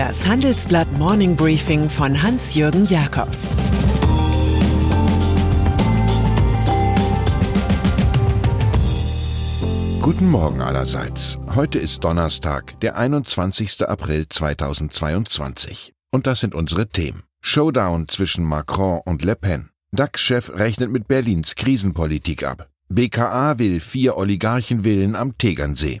Das Handelsblatt Morning Briefing von Hans-Jürgen Jakobs Guten Morgen allerseits. Heute ist Donnerstag, der 21. April 2022. Und das sind unsere Themen. Showdown zwischen Macron und Le Pen. DAX-Chef rechnet mit Berlins Krisenpolitik ab. BKA will vier Oligarchenvillen am Tegernsee.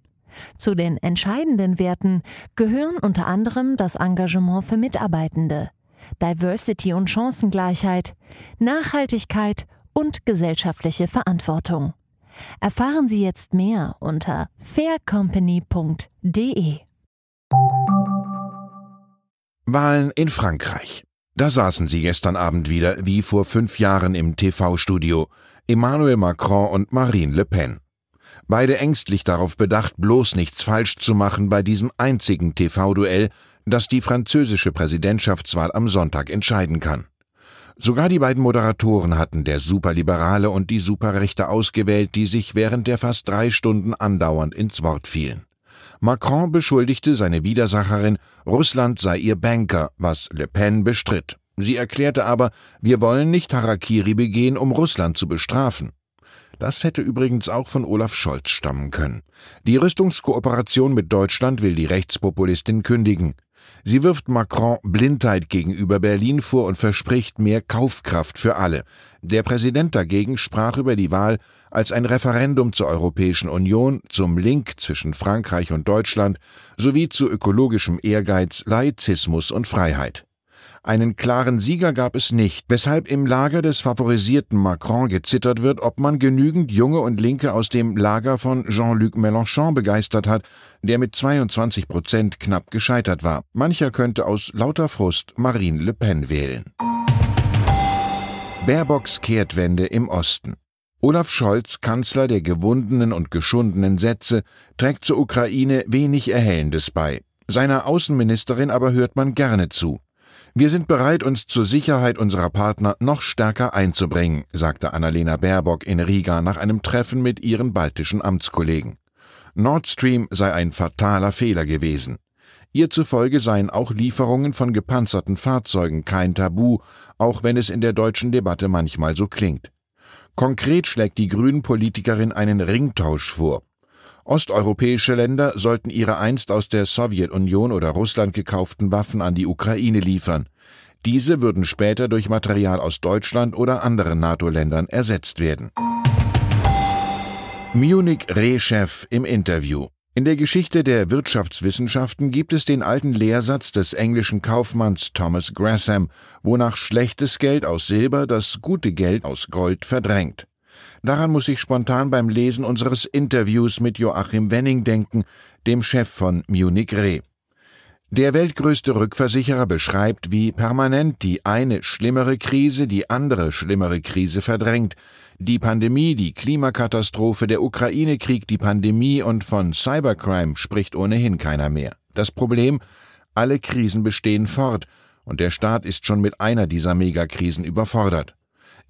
Zu den entscheidenden Werten gehören unter anderem das Engagement für Mitarbeitende, Diversity und Chancengleichheit, Nachhaltigkeit und gesellschaftliche Verantwortung. Erfahren Sie jetzt mehr unter faircompany.de. Wahlen in Frankreich. Da saßen sie gestern Abend wieder wie vor fünf Jahren im TV-Studio. Emmanuel Macron und Marine Le Pen. Beide ängstlich darauf bedacht, bloß nichts falsch zu machen bei diesem einzigen TV-Duell, das die französische Präsidentschaftswahl am Sonntag entscheiden kann. Sogar die beiden Moderatoren hatten der Superliberale und die Superrechte ausgewählt, die sich während der fast drei Stunden andauernd ins Wort fielen. Macron beschuldigte seine Widersacherin, Russland sei ihr Banker, was Le Pen bestritt. Sie erklärte aber, wir wollen nicht Harakiri begehen, um Russland zu bestrafen. Das hätte übrigens auch von Olaf Scholz stammen können. Die Rüstungskooperation mit Deutschland will die Rechtspopulistin kündigen. Sie wirft Macron Blindheit gegenüber Berlin vor und verspricht mehr Kaufkraft für alle. Der Präsident dagegen sprach über die Wahl als ein Referendum zur Europäischen Union, zum Link zwischen Frankreich und Deutschland sowie zu ökologischem Ehrgeiz, Laizismus und Freiheit. Einen klaren Sieger gab es nicht, weshalb im Lager des favorisierten Macron gezittert wird, ob man genügend Junge und Linke aus dem Lager von Jean-Luc Mélenchon begeistert hat, der mit 22 Prozent knapp gescheitert war. Mancher könnte aus lauter Frust Marine Le Pen wählen. Baerbocks Kehrtwende im Osten. Olaf Scholz, Kanzler der gewundenen und geschundenen Sätze, trägt zur Ukraine wenig Erhellendes bei. Seiner Außenministerin aber hört man gerne zu. Wir sind bereit, uns zur Sicherheit unserer Partner noch stärker einzubringen, sagte Annalena Baerbock in Riga nach einem Treffen mit ihren baltischen Amtskollegen. Nord Stream sei ein fataler Fehler gewesen. Ihr zufolge seien auch Lieferungen von gepanzerten Fahrzeugen kein Tabu, auch wenn es in der deutschen Debatte manchmal so klingt. Konkret schlägt die Grünen-Politikerin einen Ringtausch vor. Osteuropäische Länder sollten ihre einst aus der Sowjetunion oder Russland gekauften Waffen an die Ukraine liefern. Diese würden später durch Material aus Deutschland oder anderen NATO-Ländern ersetzt werden. Munich Re-Chef im Interview. In der Geschichte der Wirtschaftswissenschaften gibt es den alten Lehrsatz des englischen Kaufmanns Thomas Gresham, wonach schlechtes Geld aus Silber das gute Geld aus Gold verdrängt. Daran muss ich spontan beim Lesen unseres Interviews mit Joachim Wenning denken, dem Chef von Munich Re. Der weltgrößte Rückversicherer beschreibt, wie permanent die eine schlimmere Krise die andere schlimmere Krise verdrängt. Die Pandemie, die Klimakatastrophe, der Ukraine-Krieg, die Pandemie und von Cybercrime spricht ohnehin keiner mehr. Das Problem, alle Krisen bestehen fort, und der Staat ist schon mit einer dieser Megakrisen überfordert.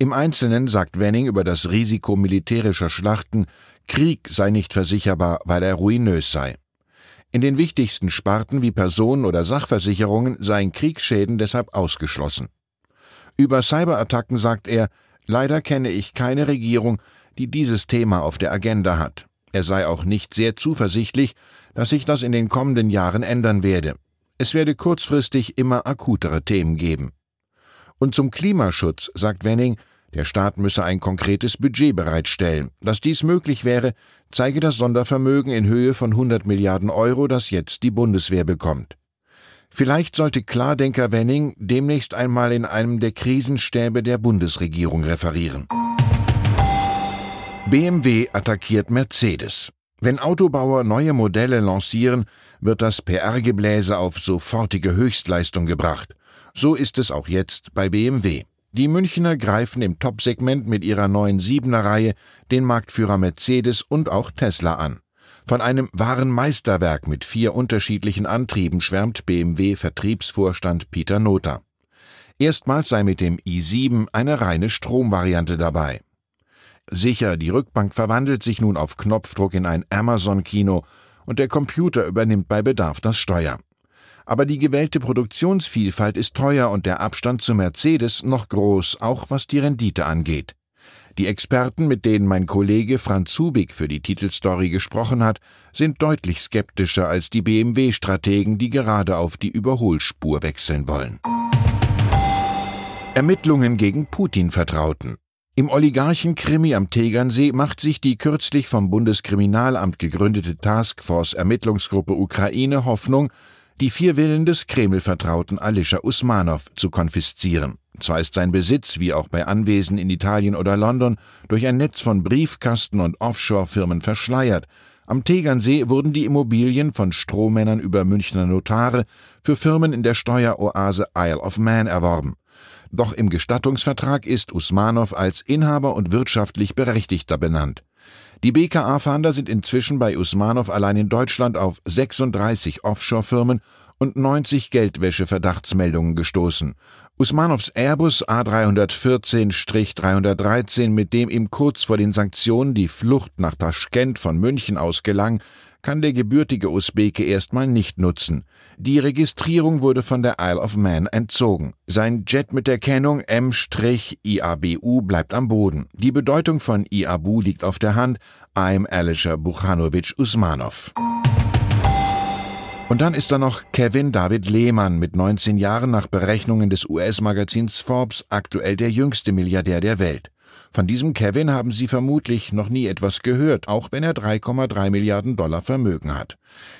Im Einzelnen sagt Wenning über das Risiko militärischer Schlachten, Krieg sei nicht versicherbar, weil er ruinös sei. In den wichtigsten Sparten wie Personen- oder Sachversicherungen seien Kriegsschäden deshalb ausgeschlossen. Über Cyberattacken sagt er, leider kenne ich keine Regierung, die dieses Thema auf der Agenda hat. Er sei auch nicht sehr zuversichtlich, dass sich das in den kommenden Jahren ändern werde. Es werde kurzfristig immer akutere Themen geben. Und zum Klimaschutz sagt Wenning, der Staat müsse ein konkretes Budget bereitstellen. Dass dies möglich wäre, zeige das Sondervermögen in Höhe von 100 Milliarden Euro, das jetzt die Bundeswehr bekommt. Vielleicht sollte Klardenker Wenning demnächst einmal in einem der Krisenstäbe der Bundesregierung referieren. BMW attackiert Mercedes. Wenn Autobauer neue Modelle lancieren, wird das PR-Gebläse auf sofortige Höchstleistung gebracht. So ist es auch jetzt bei BMW. Die Münchner greifen im Top-Segment mit ihrer neuen Siebener-Reihe den Marktführer Mercedes und auch Tesla an. Von einem wahren Meisterwerk mit vier unterschiedlichen Antrieben schwärmt BMW-Vertriebsvorstand Peter Noter. Erstmals sei mit dem i7 eine reine Stromvariante dabei. Sicher, die Rückbank verwandelt sich nun auf Knopfdruck in ein Amazon-Kino und der Computer übernimmt bei Bedarf das Steuer. Aber die gewählte Produktionsvielfalt ist teuer und der Abstand zu Mercedes noch groß, auch was die Rendite angeht. Die Experten, mit denen mein Kollege Franz Zubig für die Titelstory gesprochen hat, sind deutlich skeptischer als die BMW-Strategen, die gerade auf die Überholspur wechseln wollen. Ermittlungen gegen Putin vertrauten. Im Oligarchen-Krimi am Tegernsee macht sich die kürzlich vom Bundeskriminalamt gegründete Taskforce-Ermittlungsgruppe Ukraine Hoffnung, die vier Villen des Kreml-Vertrauten Alischa Usmanov zu konfiszieren. Zwar ist sein Besitz, wie auch bei Anwesen in Italien oder London, durch ein Netz von Briefkasten- und Offshore-Firmen verschleiert. Am Tegernsee wurden die Immobilien von Strohmännern über Münchner Notare für Firmen in der Steueroase Isle of Man erworben. Doch im Gestattungsvertrag ist Usmanov als Inhaber und wirtschaftlich Berechtigter benannt. Die BKA-Fahnder sind inzwischen bei Usmanov allein in Deutschland auf 36 Offshore-Firmen und 90 Geldwäsche-Verdachtsmeldungen gestoßen. Usmanovs Airbus A314-313, mit dem ihm kurz vor den Sanktionen die Flucht nach Taschkent von München aus gelang, kann der gebürtige Usbeke erstmal nicht nutzen. Die Registrierung wurde von der Isle of Man entzogen. Sein Jet mit der Kennung M-IABU bleibt am Boden. Die Bedeutung von IABU liegt auf der Hand. I'm Alisher Buchanovic Usmanov. Und dann ist da noch Kevin David Lehmann mit 19 Jahren nach Berechnungen des US-Magazins Forbes aktuell der jüngste Milliardär der Welt. Von diesem Kevin haben Sie vermutlich noch nie etwas gehört, auch wenn er 3,3 Milliarden Dollar Vermögen hat.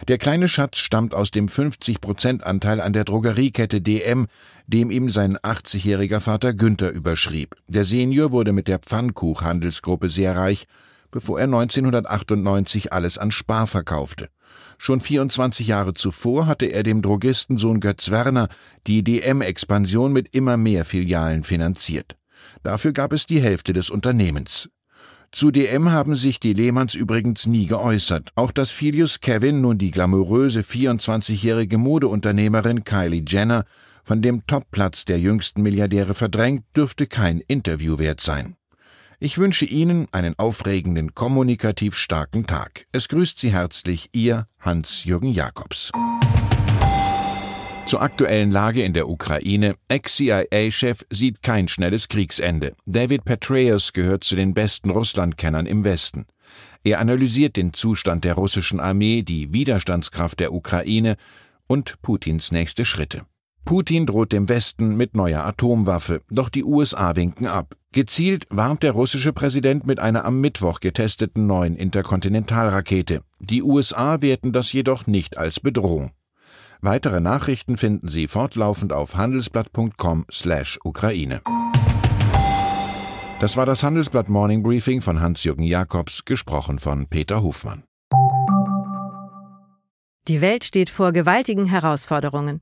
Der kleine Schatz stammt aus dem 50-Prozent-Anteil an der Drogeriekette DM, dem ihm sein 80-jähriger Vater Günther überschrieb. Der Senior wurde mit der Pfannkuch-Handelsgruppe sehr reich, bevor er 1998 alles an Spar verkaufte. Schon 24 Jahre zuvor hatte er dem Drogistensohn Götz Werner die DM-Expansion mit immer mehr Filialen finanziert. Dafür gab es die Hälfte des Unternehmens. Zu DM haben sich die Lehmanns übrigens nie geäußert. Auch dass Filius Kevin nun die glamouröse 24-jährige Modeunternehmerin Kylie Jenner von dem Topplatz der jüngsten Milliardäre verdrängt, dürfte kein Interview wert sein. Ich wünsche Ihnen einen aufregenden, kommunikativ starken Tag. Es grüßt Sie herzlich Ihr Hans-Jürgen Jakobs. Zur aktuellen Lage in der Ukraine. Ex-CIA-Chef sieht kein schnelles Kriegsende. David Petraeus gehört zu den besten Russlandkennern im Westen. Er analysiert den Zustand der russischen Armee, die Widerstandskraft der Ukraine und Putins nächste Schritte. Putin droht dem Westen mit neuer Atomwaffe, doch die USA winken ab. Gezielt warnt der russische Präsident mit einer am Mittwoch getesteten neuen Interkontinentalrakete. Die USA werten das jedoch nicht als Bedrohung. Weitere Nachrichten finden Sie fortlaufend auf handelsblatt.com/Ukraine. Das war das Handelsblatt Morning Briefing von Hans-Jürgen Jakobs, gesprochen von Peter Hofmann. Die Welt steht vor gewaltigen Herausforderungen.